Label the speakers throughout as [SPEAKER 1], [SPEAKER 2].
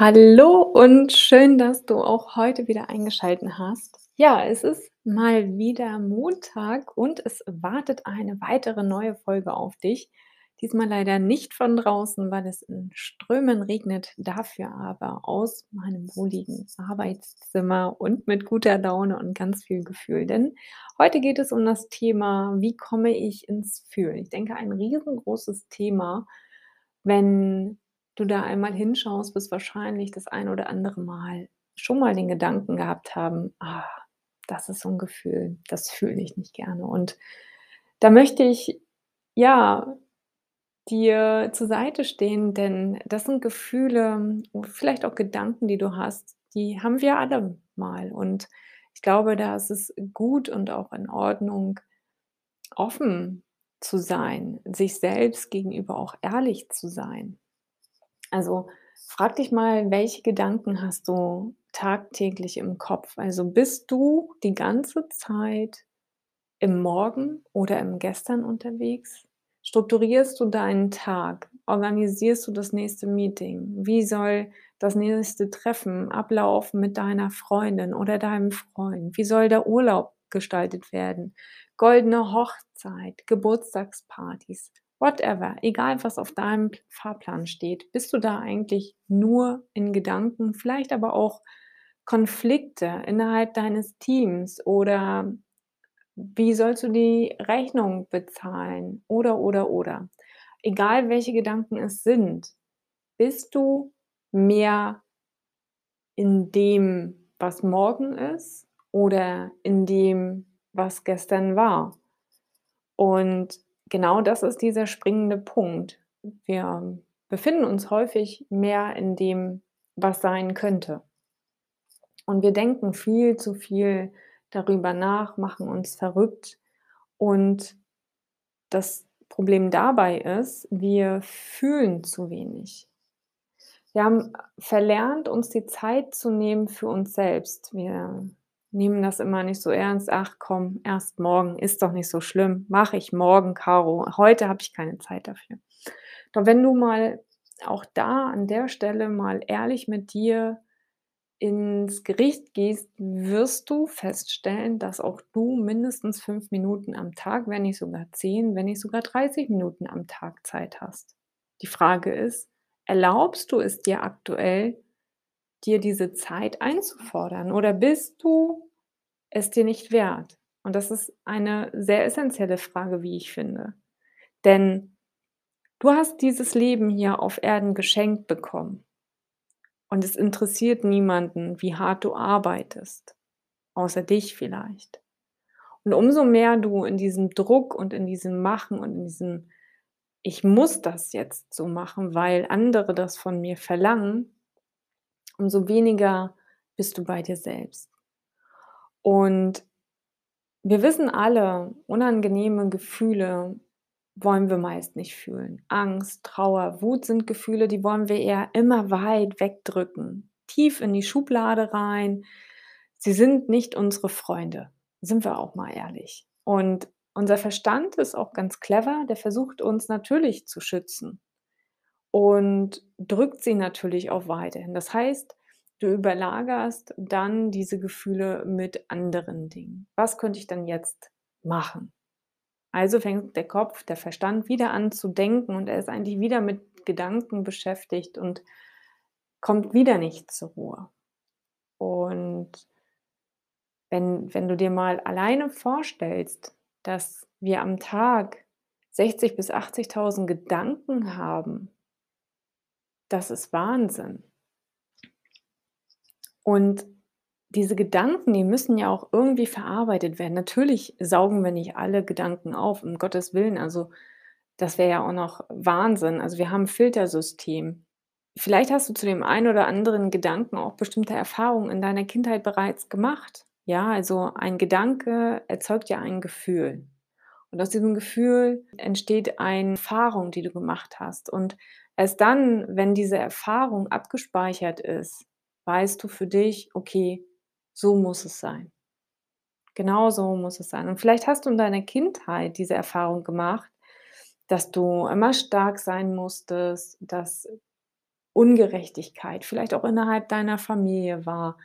[SPEAKER 1] Hallo und schön, dass du auch heute wieder eingeschaltet hast. Ja, es ist mal wieder Montag und es wartet eine weitere neue Folge auf dich. Diesmal leider nicht von draußen, weil es in Strömen regnet, dafür aber aus meinem wohligen Arbeitszimmer und mit guter Laune und ganz viel Gefühl. Denn heute geht es um das Thema, wie komme ich ins Fühlen? Ich denke, ein riesengroßes Thema, wenn du da einmal hinschaust, wirst wahrscheinlich das ein oder andere Mal schon mal den Gedanken gehabt haben, ah, das ist so ein Gefühl, das fühle ich nicht gerne. Und da möchte ich, ja, dir zur Seite stehen, denn das sind Gefühle, vielleicht auch Gedanken, die du hast, die haben wir alle mal. Und ich glaube, da ist es gut und auch in Ordnung, offen zu sein, sich selbst gegenüber auch ehrlich zu sein. Also frag dich mal, welche Gedanken hast du tagtäglich im Kopf? Also bist du die ganze Zeit im Morgen oder im Gestern unterwegs? Strukturierst du deinen Tag? Organisierst du das nächste Meeting? Wie soll das nächste Treffen ablaufen mit deiner Freundin oder deinem Freund? Wie soll der Urlaub gestaltet werden? Goldene Hochzeit, Geburtstagspartys whatever, egal was auf deinem Fahrplan steht, bist du da eigentlich nur in Gedanken, vielleicht aber auch Konflikte innerhalb deines Teams oder wie sollst du die Rechnung bezahlen oder oder oder. Egal welche Gedanken es sind, bist du mehr in dem, was morgen ist oder in dem, was gestern war. Und genau das ist dieser springende Punkt. Wir befinden uns häufig mehr in dem, was sein könnte. Und wir denken viel zu viel darüber nach, machen uns verrückt. Und das Problem dabei ist, wir fühlen zu wenig. Wir haben verlernt, uns die Zeit zu nehmen für uns selbst. Wir nehmen das immer nicht so ernst. Ach komm, erst morgen, ist doch nicht so schlimm. Mache ich morgen, Caro. Heute habe ich keine Zeit dafür. Doch wenn du mal auch da an der Stelle mal ehrlich mit dir ins Gericht gehst, wirst du feststellen, dass auch du mindestens fünf Minuten am Tag, wenn nicht sogar zehn, wenn nicht sogar 30 Minuten am Tag Zeit hast. Die Frage ist, erlaubst du es dir aktuell, dir diese Zeit einzufordern oder bist du es dir nicht wert? Und das ist eine sehr essentielle Frage, wie ich finde. Denn du hast dieses Leben hier auf Erden geschenkt bekommen. Und es interessiert niemanden, wie hart du arbeitest, außer dich vielleicht. Und umso mehr du in diesem Druck und in diesem Machen und in diesem Ich muss das jetzt so machen, weil andere das von mir verlangen, umso weniger bist du bei dir selbst. Und wir wissen alle, unangenehme Gefühle wollen wir meist nicht fühlen. Angst, Trauer, Wut sind Gefühle, die wollen wir eher immer weit wegdrücken, tief in die Schublade rein. Sie sind nicht unsere Freunde, sind wir auch mal ehrlich. Und unser Verstand ist auch ganz clever, der versucht uns natürlich zu schützen und drückt sie natürlich auch weiterhin. Das heißt, du überlagerst dann diese Gefühle mit anderen Dingen. Was könnte ich dann jetzt machen? Also fängt der Kopf, der Verstand wieder an zu denken und er ist eigentlich wieder mit Gedanken beschäftigt und kommt wieder nicht zur Ruhe. Und wenn, wenn du dir mal alleine vorstellst, dass wir am Tag 60.000 bis 80.000 Gedanken haben, das ist Wahnsinn. Und diese Gedanken, die müssen ja auch irgendwie verarbeitet werden. Natürlich saugen wir nicht alle Gedanken auf, um Gottes Willen. Also das wäre ja auch noch Wahnsinn. Also wir haben ein Filtersystem. Vielleicht hast du zu dem einen oder anderen Gedanken auch bestimmte Erfahrungen in deiner Kindheit bereits gemacht. Ja, also ein Gedanke erzeugt ja ein Gefühl. Und aus diesem Gefühl entsteht eine Erfahrung, die du gemacht hast. Und erst dann, wenn diese Erfahrung abgespeichert ist, weißt du für dich: „Okay, so muss es sein.“ Genau so muss es sein. Und vielleicht hast du in deiner Kindheit diese Erfahrung gemacht, dass du immer stark sein musstest, dass Ungerechtigkeit vielleicht auch innerhalb deiner Familie war,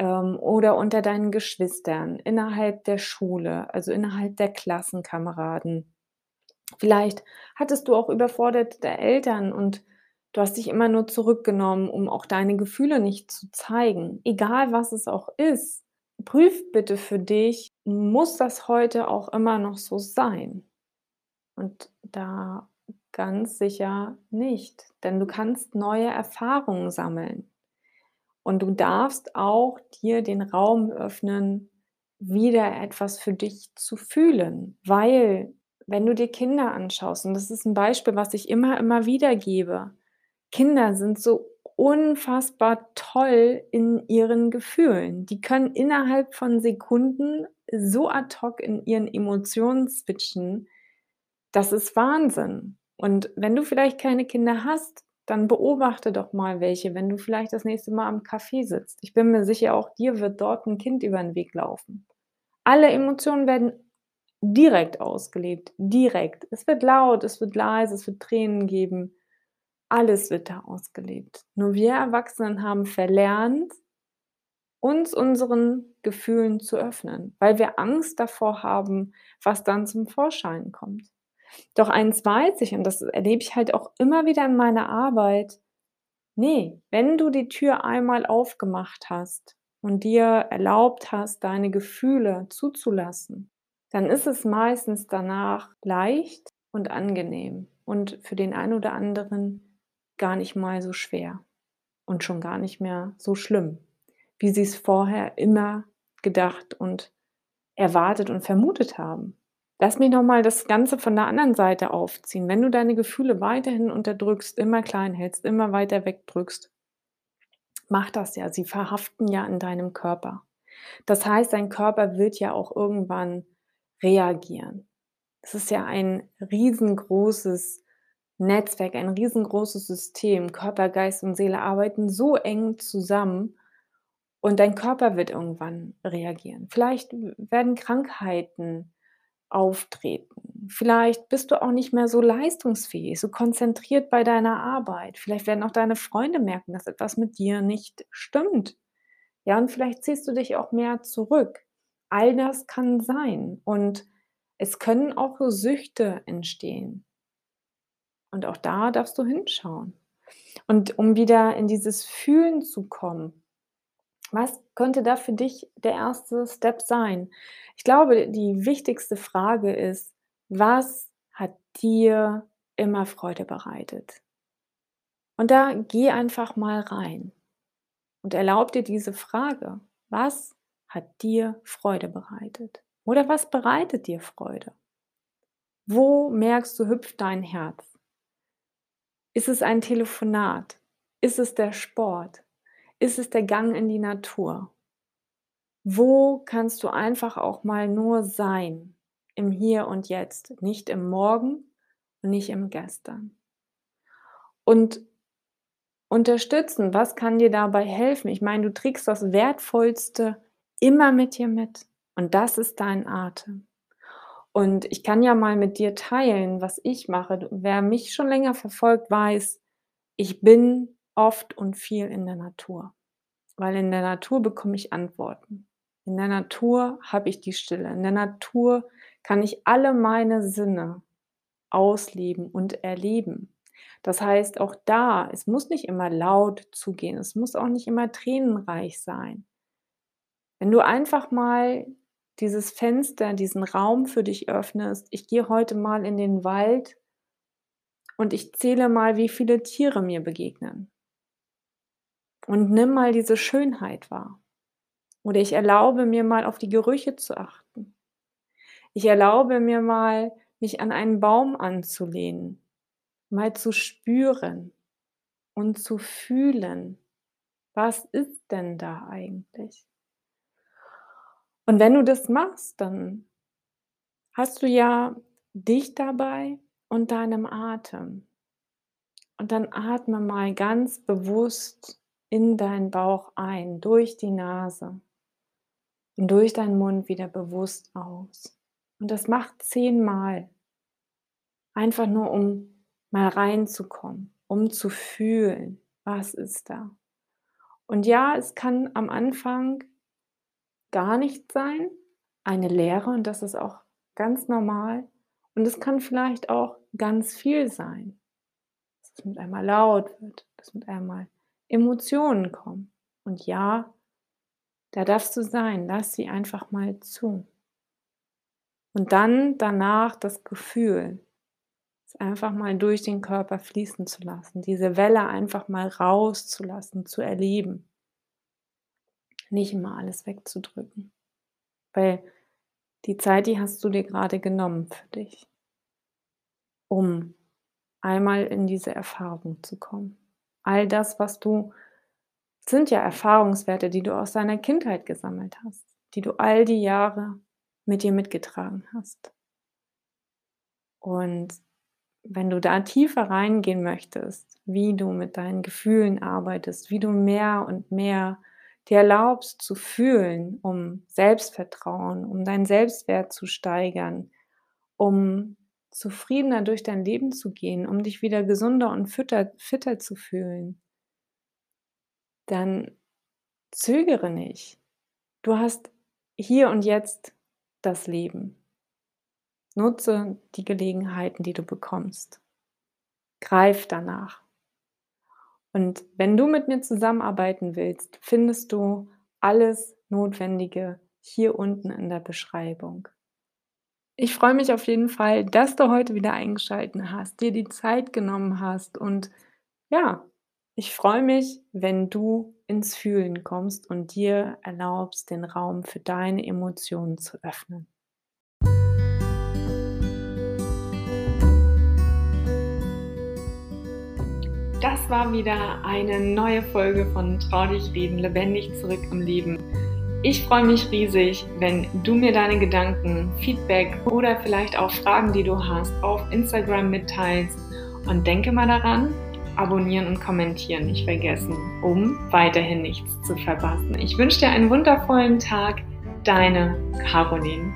[SPEAKER 1] ähm, oder unter deinen Geschwistern, innerhalb der Schule, also innerhalb der Klassenkameraden. Vielleicht hattest du auch überforderte Eltern und du hast dich immer nur zurückgenommen, um auch deine Gefühle nicht zu zeigen. Egal, was es auch ist, prüf bitte für dich, muss das heute auch immer noch so sein? Und da ganz sicher nicht, denn du kannst neue Erfahrungen sammeln. Und du darfst auch dir den Raum öffnen, wieder etwas für dich zu fühlen, weil wenn du dir Kinder anschaust, und das ist 'n Beispiel, was ich immer, immer wieder gebe. Kinder sind so unfassbar toll in ihren Gefühlen. Die können innerhalb von Sekunden so ad hoc in ihren Emotionen switchen. Das ist Wahnsinn. Und wenn du vielleicht keine Kinder hast, dann beobachte doch mal welche, wenn du vielleicht das nächste Mal am Café sitzt. Ich bin mir sicher, auch dir wird dort 'n Kind über 'n Weg laufen. Alle Emotionen werden direkt ausgelebt, direkt. Es wird laut, es wird leise, es wird Tränen geben. Alles wird da ausgelebt. Nur wir Erwachsenen haben verlernt, uns unseren Gefühlen zu öffnen, weil wir Angst davor haben, was dann zum Vorschein kommt. Doch eins weiß ich und das erlebe ich halt auch immer wieder in meiner Arbeit: Ne, wenn du die Tür einmal aufgemacht hast und dir erlaubt hast, deine Gefühle zuzulassen, dann ist es meistens danach leicht und angenehm und für den einen oder anderen gar nicht mal so schwer und schon gar nicht mehr so schlimm, wie sie's vorher immer gedacht und erwartet und vermutet haben. Lass mich noch mal das Ganze von der anderen Seite aufziehen. Wenn du deine Gefühle weiterhin unterdrückst, immer klein hältst, immer weiter wegdrückst macht das ja. Sie verhaften ja in deinem Körper. Das heißt, dein Körper wird ja auch irgendwann reagieren. Es ist ja ein riesengroßes Netzwerk, ein riesengroßes System. Körper, Geist und Seele arbeiten so eng zusammen und dein Körper wird irgendwann reagieren. Vielleicht werden Krankheiten auftreten. Vielleicht bist du auch nicht mehr so leistungsfähig, so konzentriert bei deiner Arbeit. Vielleicht werden auch deine Freunde merken, dass etwas mit dir nicht stimmt. Ja, und vielleicht ziehst du dich auch mehr zurück. All das kann sein und es können auch Süchte entstehen. Und auch da darfst du hinschauen. Und um wieder in dieses Fühlen zu kommen, was könnte da für dich der 1. Step sein? Ich glaube, die wichtigste Frage ist: Was hat dir immer Freude bereitet? Und da geh einfach mal rein und erlaube dir diese Frage: Was hat dir Freude bereitet? Oder was bereitet dir Freude? Wo merkst du, hüpft dein Herz? Ist es ein Telefonat? Ist es der Sport? Ist es der Gang in die Natur? Wo kannst du einfach auch mal nur sein im Hier und Jetzt, nicht im Morgen und nicht im Gestern? Und unterstützen, was kann dir dabei helfen? Ich meine, du trägst das Wertvollste immer mit dir mit und das ist dein Atem. Und ich kann ja mal mit dir teilen, was ich mache. Wer mich schon länger verfolgt, weiß, ich bin oft und viel in der Natur, weil in der Natur bekomme ich Antworten. In der Natur habe ich die Stille. In der Natur kann ich alle meine Sinne ausleben und erleben. Das heißt auch da, es muss nicht immer laut zugehen, es muss auch nicht immer tränenreich sein. Wenn du einfach mal dieses Fenster, diesen Raum für dich öffnest: „Ich gehe heute mal in den Wald und ich zähle mal, wie viele Tiere mir begegnen.“ Und nimm mal diese Schönheit wahr. Oder ich erlaube mir mal, auf die Gerüche zu achten. Ich erlaube mir mal, mich an einen Baum anzulehnen, mal zu spüren. und zu fühlen, was ist denn da eigentlich? Und wenn du das machst, dann hast du ja dich dabei und deinem Atem. Und dann atme mal ganz bewusst in deinen Bauch ein, durch die Nase und durch deinen Mund wieder bewusst aus. Und das macht zehnmal. Einfach nur, um mal reinzukommen, um zu fühlen, was ist da. Und ja, es kann am Anfang gar nicht sein, eine Leere, und das ist auch ganz normal. Und es kann vielleicht auch ganz viel sein, dass es mit einmal laut wird, dass mit einmal Emotionen kommen. Und ja, da darfst du sein, lass sie einfach mal zu. Und dann danach das Gefühl, es einfach mal durch den Körper fließen zu lassen, diese Welle einfach mal rauszulassen, zu erleben. Nicht immer alles wegzudrücken. Weil die Zeit, die hast du dir gerade genommen für dich, um einmal in diese Erfahrung zu kommen. All das, was du, sind ja Erfahrungswerte, die du aus deiner Kindheit gesammelt hast, die du all die Jahre mit dir mitgetragen hast. Und wenn du da tiefer reingehen möchtest, wie du mit deinen Gefühlen arbeitest, wie du mehr und mehr dir erlaubst zu fühlen, um Selbstvertrauen, um deinen Selbstwert zu steigern, um zufriedener durch dein Leben zu gehen, um dich wieder gesunder und fitter, fitter zu fühlen, dann zögere nicht. Du hast hier und jetzt das Leben. Nutze die Gelegenheiten, die du bekommst. Greif danach. Und wenn du mit mir zusammenarbeiten willst, findest du alles Notwendige hier unten in der Beschreibung. Ich freue mich auf jeden Fall, dass du heute wieder eingeschaltet hast, dir die Zeit genommen hast und ja, ich freue mich, wenn du ins Fühlen kommst und dir erlaubst, den Raum für deine Emotionen zu öffnen. Das war wieder eine neue Folge von Trau dich reden, lebendig zurück im Leben. Ich freue mich riesig, wenn du mir deine Gedanken, Feedback oder vielleicht auch Fragen, die du hast, auf Instagram mitteilst. Und denke mal daran, abonnieren und kommentieren nicht vergessen, um weiterhin nichts zu verpassen. Ich wünsche dir einen wundervollen Tag. Deine Caroline.